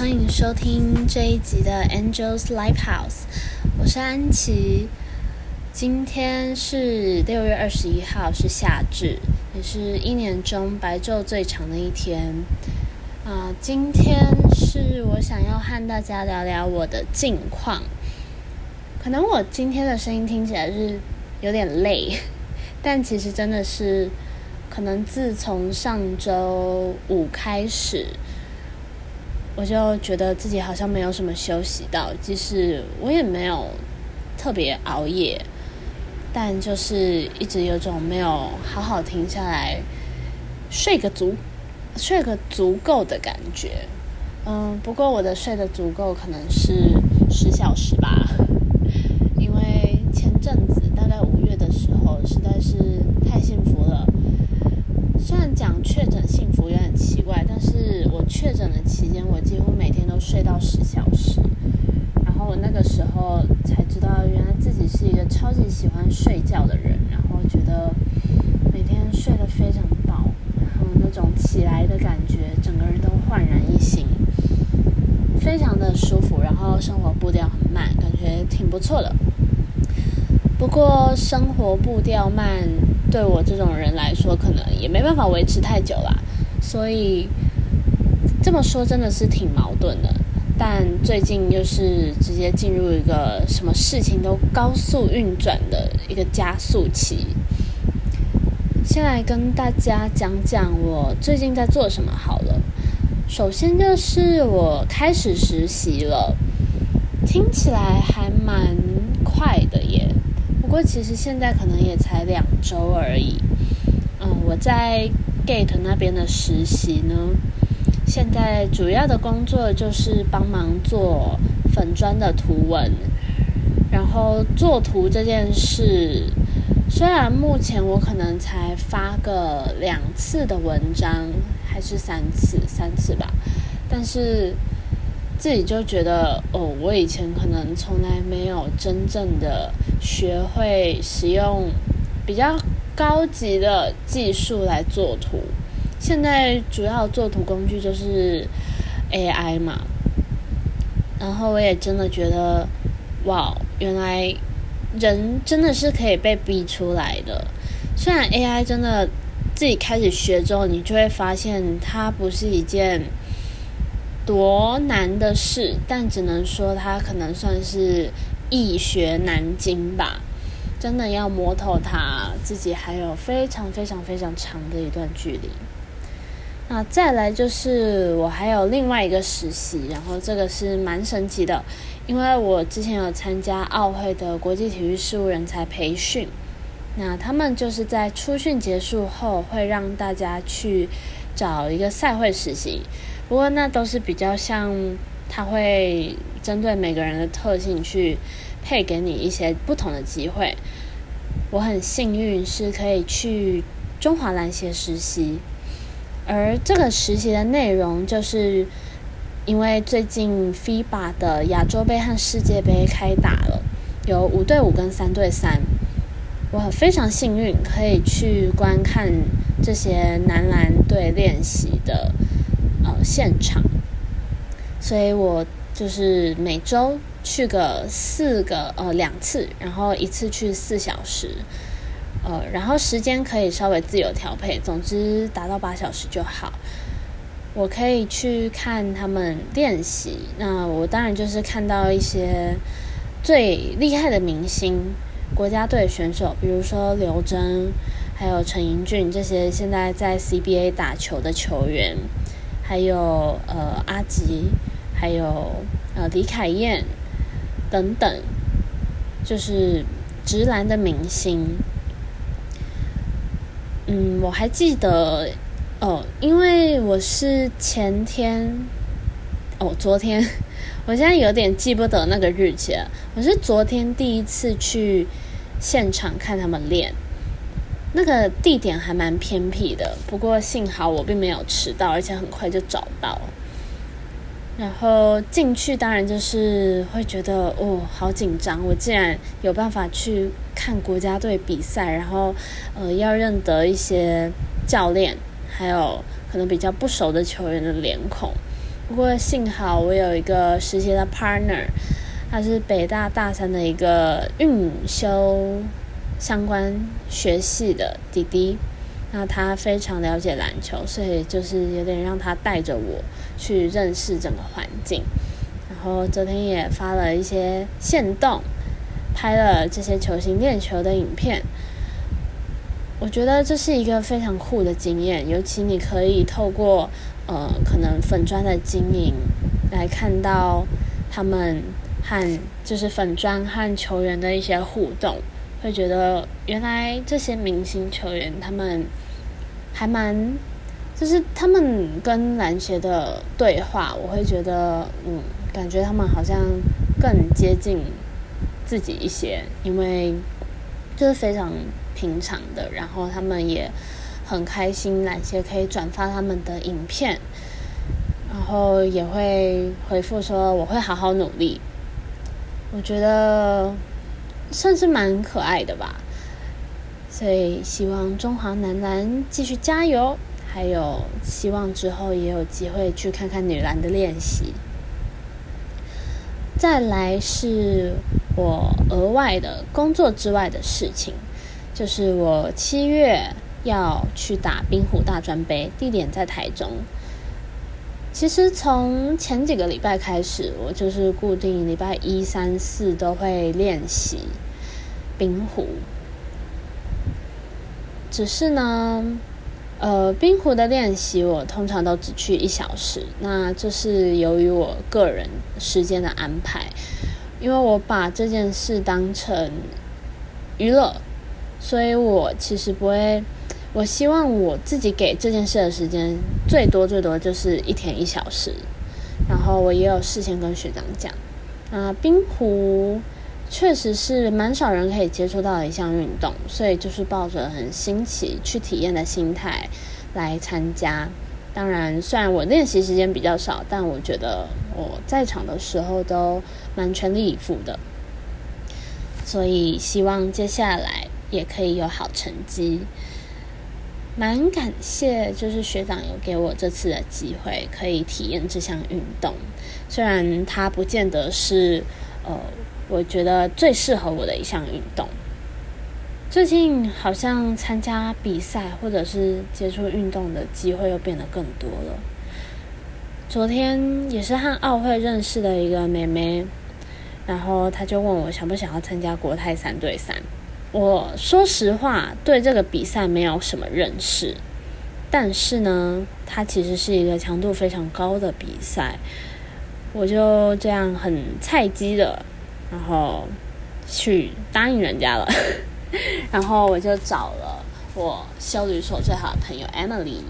欢迎收听这一集的 Angels Lighthouse，我是安琪。今天是六月二十一号，是夏至，也是一年中白昼最长的一天。啊，今天是我想要和大家聊聊我的近况。可能我今天的声音听起来是有点累，但其实真的是，可能自从上周五开始。我就觉得自己好像没有什么休息到，即使我也没有特别熬夜，但就是一直有种没有好好停下来睡个足、睡个足够的感觉。嗯，不过我的睡得足够可能是十小时吧，因为前阵子大概五月的时候实在是太幸福了。虽然讲确诊幸福有点奇怪，但是我确诊的期间，我几乎每天都睡到十小时。然后我那个时候才知道，原来自己是一个超级喜欢睡觉的人。然后觉得每天睡得非常饱，然后那种起来的感觉，整个人都焕然一新，非常的舒服。然后生活步调很慢，感觉挺不错了。不过生活步调慢。对我这种人来说，可能也没办法维持太久啦。所以这么说真的是挺矛盾的。但最近又是直接进入一个什么事情都高速运转的一个加速期。先来跟大家讲讲我最近在做什么好了。首先就是我开始实习了，听起来还蛮快的耶。不过其实现在可能也才两周而已。嗯，我在 Gate 那边的实习呢，现在主要的工作就是帮忙做粉砖的图文。然后做图这件事，虽然目前我可能才发个两次的文章，还是三次，三次吧，但是。自己就觉得哦，我以前可能从来没有真正的学会使用比较高级的技术来做图。现在主要做图工具就是 AI 嘛，然后我也真的觉得哇，原来人真的是可以被逼出来的。虽然 AI 真的自己开始学之后，你就会发现它不是一件。多难的事，但只能说它可能算是易学难精吧。真的要摸透它，自己还有非常非常非常长的一段距离。那再来就是我还有另外一个实习，然后这个是蛮神奇的，因为我之前有参加奥会的国际体育事务人才培训，那他们就是在初训结束后会让大家去找一个赛会实习。不过那都是比较像，他会针对每个人的特性去配给你一些不同的机会。我很幸运是可以去中华篮协实习，而这个实习的内容就是因为最近 FIBA 的亚洲杯和世界杯开打了，有五对五跟三对三，我非常幸运可以去观看这些男篮队练习的。现场，所以我就是每周去个四个呃两次，然后一次去四小时，呃，然后时间可以稍微自由调配，总之达到八小时就好。我可以去看他们练习，那我当然就是看到一些最厉害的明星、国家队选手，比如说刘真，还有陈盈俊这些现在在 CBA 打球的球员。还有呃阿吉，还有呃李凯燕等等，就是直男的明星。嗯，我还记得哦，因为我是前天哦，昨天，我现在有点记不得那个日期了。我是昨天第一次去现场看他们练。那个地点还蛮偏僻的，不过幸好我并没有迟到，而且很快就找到。然后进去，当然就是会觉得哦，好紧张！我竟然有办法去看国家队比赛，然后呃，要认得一些教练，还有可能比较不熟的球员的脸孔。不过幸好我有一个实习的 partner，他是北大大三的一个运修相关学系的弟弟，那他非常了解篮球，所以就是有点让他带着我去认识整个环境。然后昨天也发了一些线动，拍了这些球星练球的影片。我觉得这是一个非常酷的经验，尤其你可以透过呃可能粉砖的经营来看到他们和就是粉砖和球员的一些互动，会觉得原来这些明星球员他们还蛮就是他们跟篮协的对话，我会觉得嗯感觉他们好像更接近自己一些，因为就是非常。平常的，然后他们也很开心，篮协可以转发他们的影片，然后也会回复说我会好好努力。我觉得算是蛮可爱的吧，所以希望中华男篮继续加油，还有希望之后也有机会去看看女篮的练习。再来是我额外的工作之外的事情。就是我七月要去打冰壶大专杯，地点在台中。其实从前几个礼拜开始，我就是固定礼拜一、三、四都会练习冰壶。只是呢，呃，冰壶的练习我通常都只去一小时。那这是由于我个人时间的安排，因为我把这件事当成娱乐。所以我其实不会，我希望我自己给这件事的时间最多最多就是一天一小时，然后我也有事先跟学长讲，啊，冰壶确实是蛮少人可以接触到的一项运动，所以就是抱着很新奇去体验的心态来参加。当然，虽然我练习时间比较少，但我觉得我在场的时候都蛮全力以赴的，所以希望接下来。也可以有好成绩，蛮感谢，就是学长有给我这次的机会，可以体验这项运动。虽然它不见得是呃，我觉得最适合我的一项运动。最近好像参加比赛或者是接触运动的机会又变得更多了。昨天也是和奥会认识的一个妹妹，然后她就问我想不想要参加国泰三对三。我说实话，对这个比赛没有什么认识，但是呢，它其实是一个强度非常高的比赛，我就这样很菜鸡的，然后去答应人家了，然后我就找了我修旅所最好的朋友 Emily，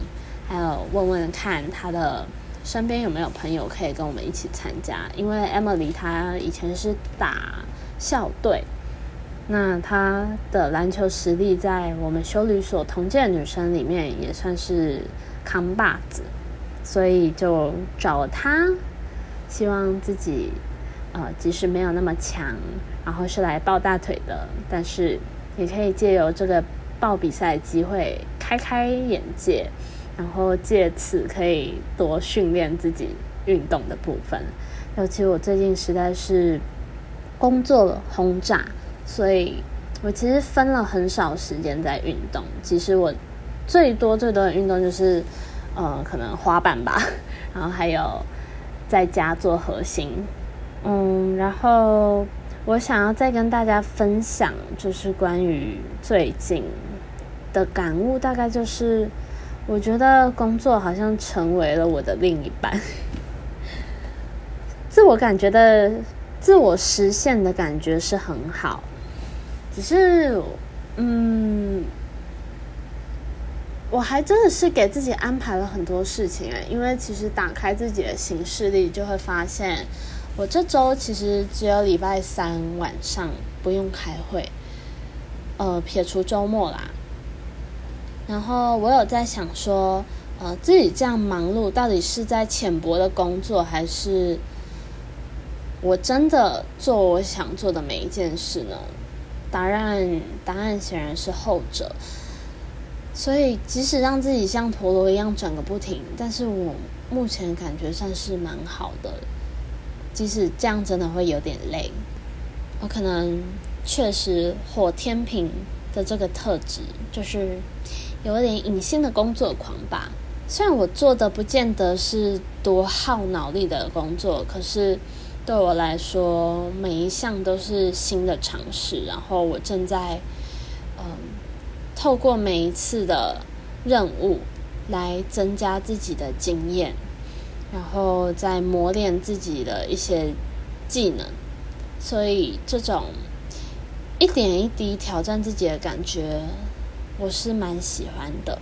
还有问问看他的身边有没有朋友可以跟我们一起参加，因为 Emily 她以前是打校队。那她的篮球实力在我们修理所同届女生里面也算是扛把子，所以就找她，希望自己呃即使没有那么强，然后是来抱大腿的，但是也可以借由这个报比赛机会开开眼界，然后借此可以多训练自己运动的部分。尤其我最近实在是工作轰炸。所以，我其实分了很少时间在运动。其实我最多最多的运动就是，呃，可能滑板吧，然后还有在家做核心。嗯，然后我想要再跟大家分享，就是关于最近的感悟，大概就是，我觉得工作好像成为了我的另一半，自我感觉的自我实现的感觉是很好。只是，嗯，我还真的是给自己安排了很多事情哎，因为其实打开自己的行事历，就会发现我这周其实只有礼拜三晚上不用开会，呃，撇除周末啦。然后我有在想说，呃，自己这样忙碌，到底是在浅薄的工作，还是我真的做我想做的每一件事呢？答案答案显然是后者。所以即使让自己像陀螺一样转个不停，但是我目前感觉算是蛮好的。即使这样真的会有点累，我可能确实火天平的这个特质就是有点隐性的工作狂吧。虽然我做的不见得是多耗脑力的工作，可是对我来说，每一项都是新的尝试。然后我正在嗯，透过每一次的任务来增加自己的经验，然后再磨练自己的一些技能。所以这种一点一滴挑战自己的感觉，我是蛮喜欢的。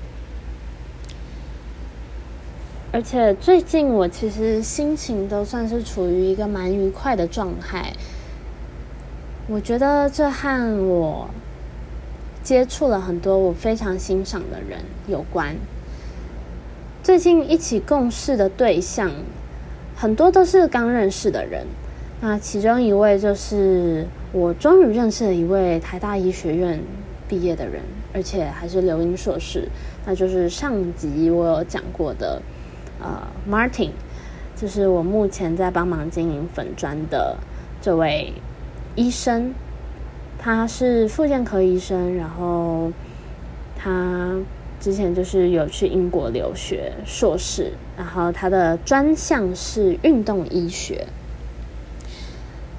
而且最近我其实心情都算是处于一个蛮愉快的状态。我觉得这和我接触了很多我非常欣赏的人有关。最近一起共事的对象很多都是刚认识的人，那其中一位就是我终于认识了一位台大医学院毕业的人，而且还是留英硕士，那就是上集我有讲过的。呃，Martin，就是我目前在帮忙经营粉砖的这位医生，他是复健科医生，然后他之前就是有去英国留学硕士，然后他的专项是运动医学，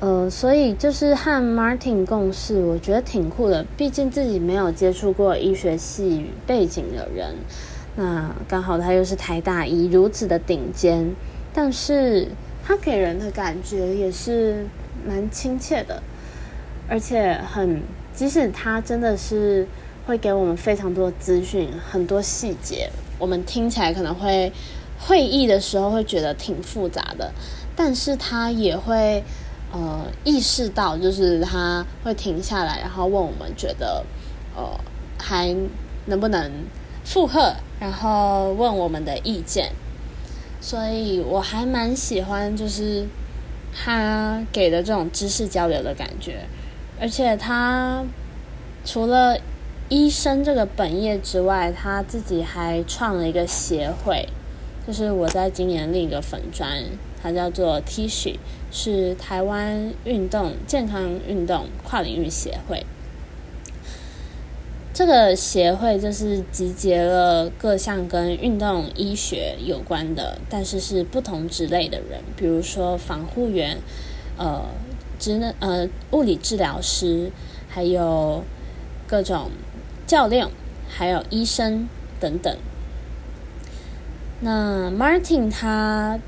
呃，所以就是和 Martin 共事，我觉得挺酷的，毕竟自己没有接触过医学系背景的人。那刚好他又是台大医如此的顶尖，但是他给人的感觉也是蛮亲切的，而且很即使他真的是会给我们非常多资讯，很多细节，我们听起来可能会会议的时候会觉得挺复杂的，但是他也会呃意识到，就是他会停下来，然后问我们觉得呃还能不能附和。然后问我们的意见，所以我还蛮喜欢，就是他给的这种知识交流的感觉。而且他除了医生这个本业之外，他自己还创了一个协会，就是我在今年另一个粉专，它叫做 T 恤，是台湾运动健康运动跨领域协会。这个协会就是集结了各项跟运动医学有关的，但是是不同职类的人，比如说防护员、呃职能呃物理治疗师，还有各种教练，还有医生等等。那 Martin 他。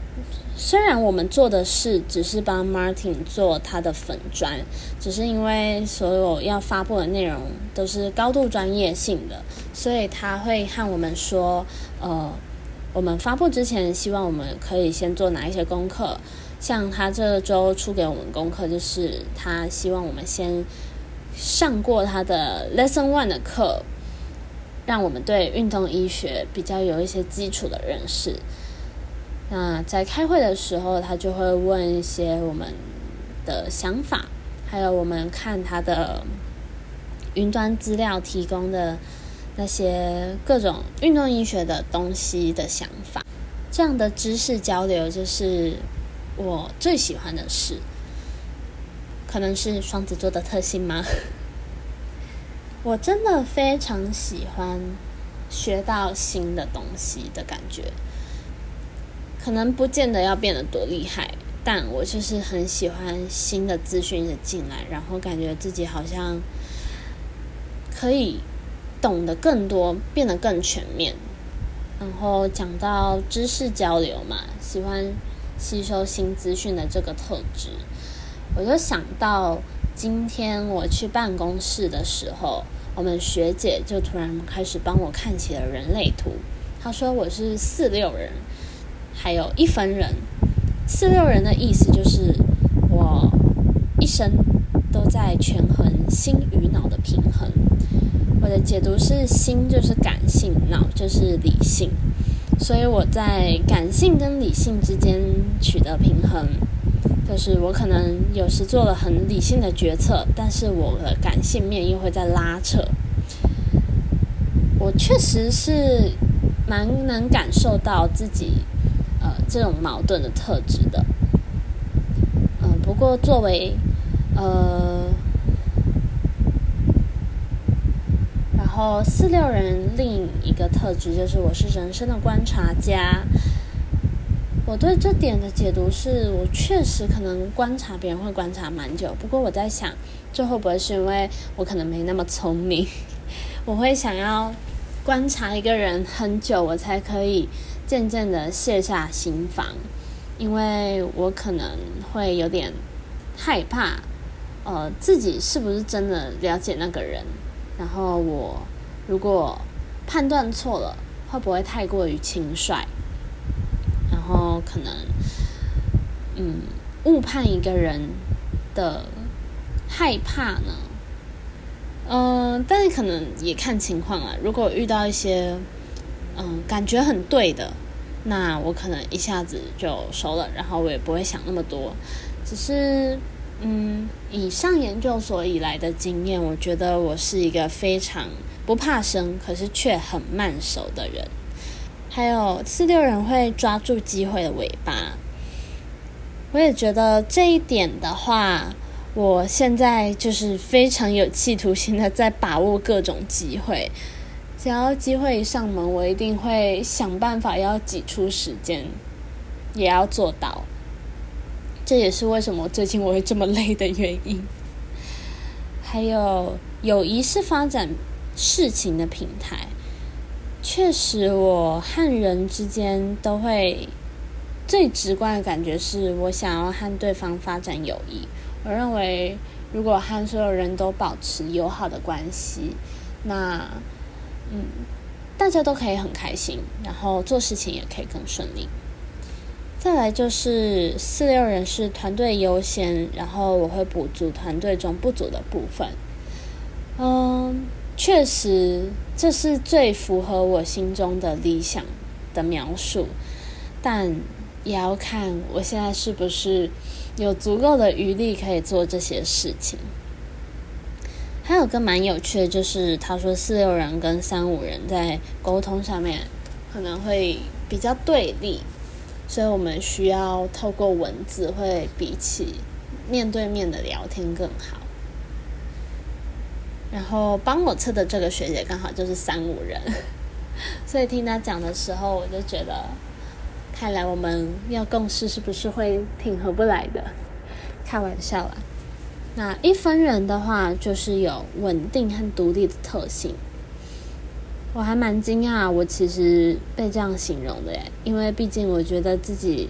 虽然我们做的事只是帮 Martin 做他的粉砖，只是因为所有要发布的内容都是高度专业性的，所以他会和我们说，呃，我们发布之前希望我们可以先做哪一些功课。像他这周出给我们功课，就是他希望我们先上过他的 Lesson One 的课，让我们对运动医学比较有一些基础的认识。那在开会的时候，他就会问一些我们的想法，还有我们看他的云端资料提供的那些各种运动医学的东西的想法。这样的知识交流就是我最喜欢的事。可能是双子座的特性吗？我真的非常喜欢学到新的东西的感觉。可能不见得要变得多厉害，但我就是很喜欢新的资讯的进来，然后感觉自己好像可以懂得更多，变得更全面。然后讲到知识交流嘛，喜欢吸收新资讯的这个特质，我就想到今天我去办公室的时候，我们学姐就突然开始帮我看起了人类图，她说我是四六人。还有一分人，四六人的意思就是我一生都在权衡心与脑的平衡。我的解读是心就是感性，脑就是理性，所以我在感性跟理性之间取得平衡。就是我可能有时做了很理性的决策，但是我的感性面又会在拉扯。我确实是蛮能感受到自己这种矛盾的特质的。嗯，不过作为呃，然后四六人另一个特质就是我是人生的观察家。我对这点的解读是我确实可能观察别人会观察蛮久，不过我在想，这会不会是因为我可能没那么聪明？我会想要观察一个人很久，我才可以渐渐的卸下心防，因为我可能会有点害怕，呃，自己是不是真的了解那个人？然后我如果判断错了，会不会太过于轻率？然后可能，嗯，误判一个人的害怕呢，嗯，但是可能也看情况啊。如果遇到一些，嗯，感觉很对的，那我可能一下子就熟了，然后我也不会想那么多。只是，嗯，以上研究所以来的经验，我觉得我是一个非常不怕生，可是却很慢熟的人。还有四六人会抓住机会的尾巴，我也觉得这一点的话，我现在就是非常有企图心的在把握各种机会。只要机会一上门，我一定会想办法要挤出时间，也要做到。这也是为什么最近我会这么累的原因。还有，友谊是发展事情的平台。确实，我和人之间都会最直观的感觉是我想要和对方发展友谊。我认为，如果和所有人都保持友好的关系，那嗯，大家都可以很开心，然后做事情也可以更顺利。再来就是四六人是团队优先，然后我会补足团队中不足的部分。嗯。确实，这是最符合我心中的理想的描述，但也要看我现在是不是有足够的余力可以做这些事情。还有个蛮有趣的，就是他说四六人跟三五人在沟通上面可能会比较对立，所以我们需要透过文字会比起面对面的聊天更好。然后帮我测的这个学姐刚好就是三五人，所以听他讲的时候，我就觉得，看来我们要共事是不是会挺合不来的？开玩笑啦。那一分人的话，就是有稳定和独立的特性。我还蛮惊讶，我其实被这样形容的耶，因为毕竟我觉得自己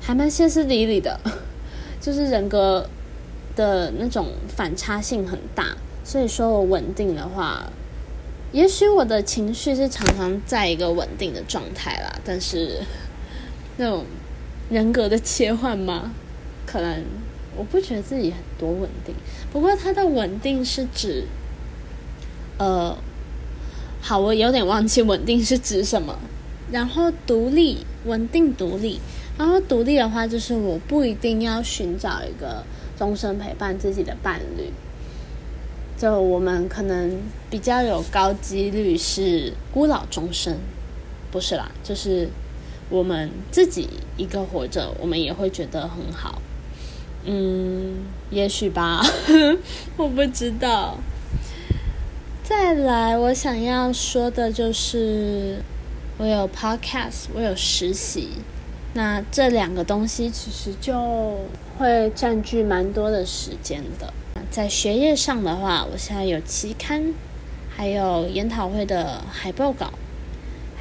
还蛮歇斯底里的，就是人格的那种反差性很大。所以说我稳定的话，也许我的情绪是常常在一个稳定的状态啦，但是那种人格的切换嘛，可能我不觉得自己很多稳定。不过它的稳定是指，呃，好，我有点忘记稳定是指什么。然后独立，稳定独立。然后独立的话，就是我不一定要寻找一个终身陪伴自己的伴侣。就我们可能比较有高几率是孤老终生，不是啦，就是我们自己一个活着，我们也会觉得很好。嗯，也许吧，我不知道。再来，我想要说的就是，我有 podcast，我有实习，那这两个东西其实就会占据蛮多的时间的。在学业上的话，我现在有期刊，还有研讨会的海报稿，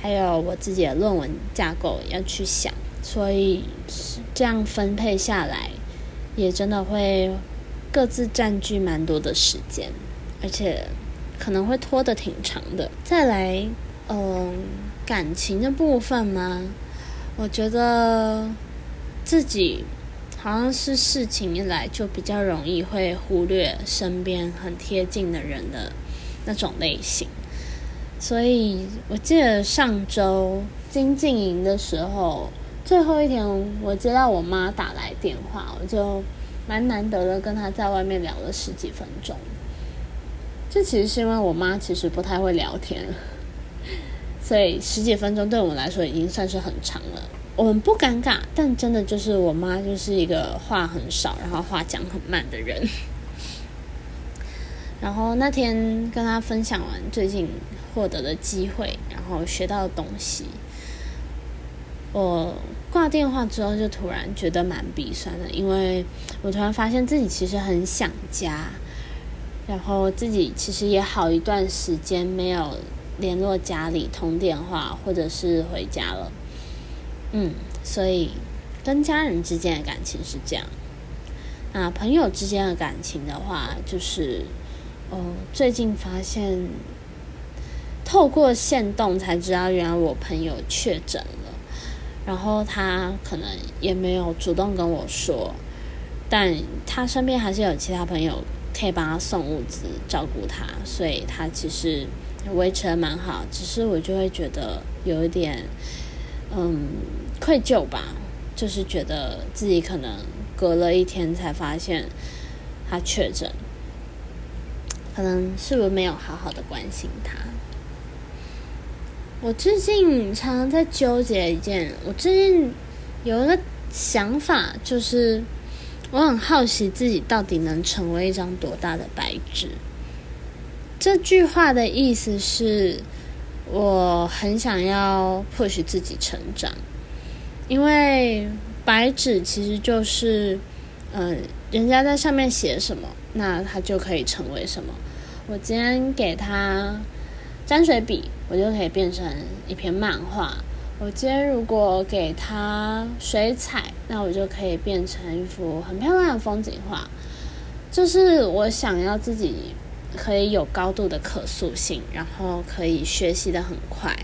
还有我自己的论文架构要去想，所以这样分配下来，也真的会各自占据蛮多的时间，而且可能会拖得挺长的。再来，嗯，感情的部分吗？我觉得自己。好像是事情一来就比较容易会忽略身边很贴近的人的那种类型，所以我记得上周经进营的时候，最后一天我接到我妈打来电话，我就蛮难得的跟她在外面聊了十几分钟，这其实是因为我妈其实不太会聊天，所以十几分钟对我们来说已经算是很长了。我们不尴尬，但真的就是我妈就是一个话很少，然后话讲很慢的人。然后那天跟她分享完最近获得的机会，然后学到的东西，我挂电话之后就突然觉得蛮鼻酸的，因为我突然发现自己其实很想家，然后自己其实也好一段时间没有联络家里通电话或者是回家了，嗯，所以跟家人之间的感情是这样，那朋友之间的感情的话就是。哦，最近发现透过线动才知道，原来我朋友确诊了。然后他可能也没有主动跟我说，但他身边还是有其他朋友可以帮他送物资、照顾他，所以他其实维持的蛮好。只是我就会觉得有一点嗯愧疚吧，就是觉得自己可能隔了一天才发现他确诊。可能是不是没有好好的关心他？我最近常常在纠结一件，我最近有一个想法，就是我很好奇自己到底能成为一张多大的白纸。这句话的意思是，我很想要 push 自己成长，因为白纸其实就是，嗯，人家在上面写什么。那它就可以成为什么？我今天给它沾水笔，我就可以变成一篇漫画。我今天如果给它水彩，那我就可以变成一幅很漂亮的风景画。就是我想要自己可以有高度的可塑性，然后可以学习的很快，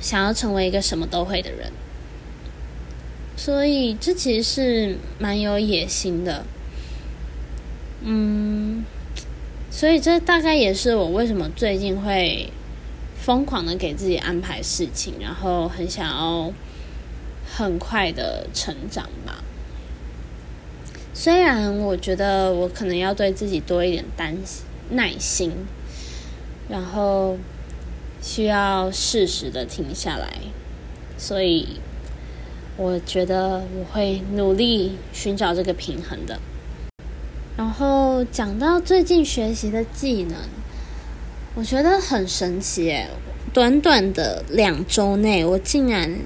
想要成为一个什么都会的人。所以这其实是蛮有野心的。嗯，所以这大概也是我为什么最近会疯狂的给自己安排事情，然后很想要很快的成长吧。虽然我觉得我可能要对自己多一点担耐心，然后需要适时的停下来，所以我觉得我会努力寻找这个平衡的。然后讲到最近学习的技能，我觉得很神奇诶，短短的两周内，我竟然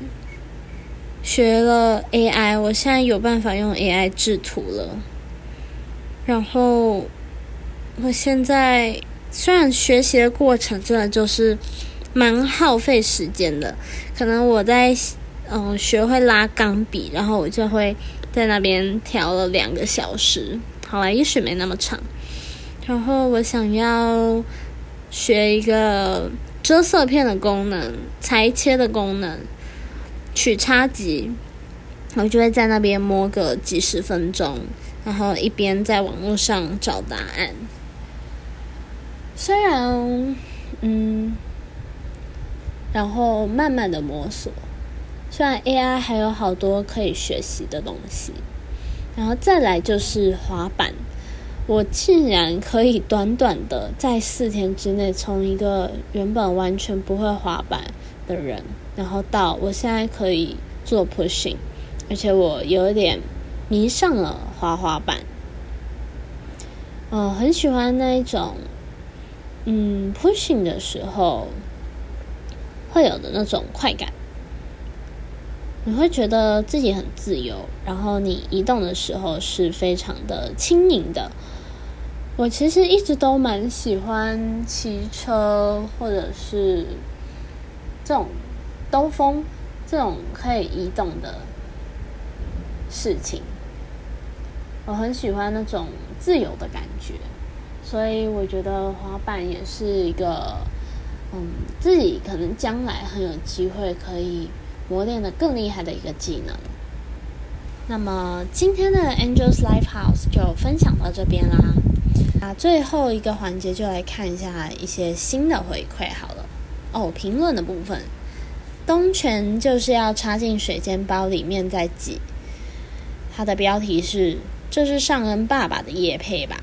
学了 AI，我现在有办法用 AI 制图了。然后我现在虽然学习的过程真的就是蛮耗费时间的，可能我在嗯学会拉钢笔，然后我就会在那边调了两个小时。好了，也许没那么长。然后我想要学一个遮色片的功能、裁切的功能、取差级，我就会在那边摸个几十分钟，然后一边在网络上找答案。虽然，嗯，然后慢慢的摸索。虽然 AI 还有好多可以学习的东西。然后再来就是滑板，我竟然可以短短的在四天之内，从一个原本完全不会滑板的人，然后到我现在可以做 pushing，而且我有点迷上了滑滑板，嗯，很喜欢那一种，嗯，pushing 的时候会有的那种快感。你会觉得自己很自由，然后你移动的时候是非常的轻盈的。我其实一直都蛮喜欢骑车，或者是这种兜风这种可以移动的事情。我很喜欢那种自由的感觉，所以我觉得滑板也是一个，嗯，自己可能将来很有机会可以。磨练的更厉害的一个技能。那么今天的 Angels Life House 就分享到这边啦。啊，最后一个环节就来看一下一些新的回馈好了。哦，评论的部分，东泉就是要插进水煎包里面再挤。它的标题是：这是尚恩爸爸的叶配吧？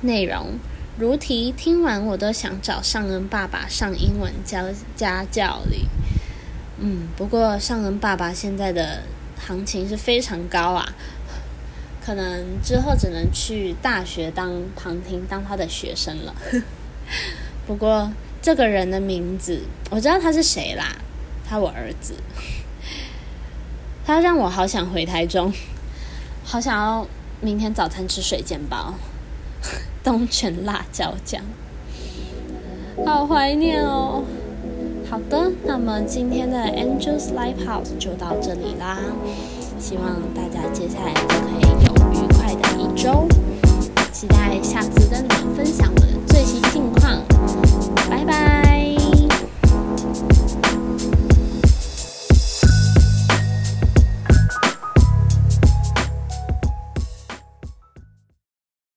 内容。如题听完我都想找尚恩爸爸上英文教家教里。嗯，不过尚恩爸爸现在的行情是非常高啊，可能之后只能去大学当旁听，当他的学生了。不过这个人的名字我知道他是谁啦，他我儿子。他让我好想回台中，好想要明天早餐吃水煎包。东泉辣椒酱，好怀念哦。好的，那么今天的 Angel's Life House 就到这里啦，希望大家接下来都可以有愉快的一周，期待下次跟你们分享的最新近况，拜拜。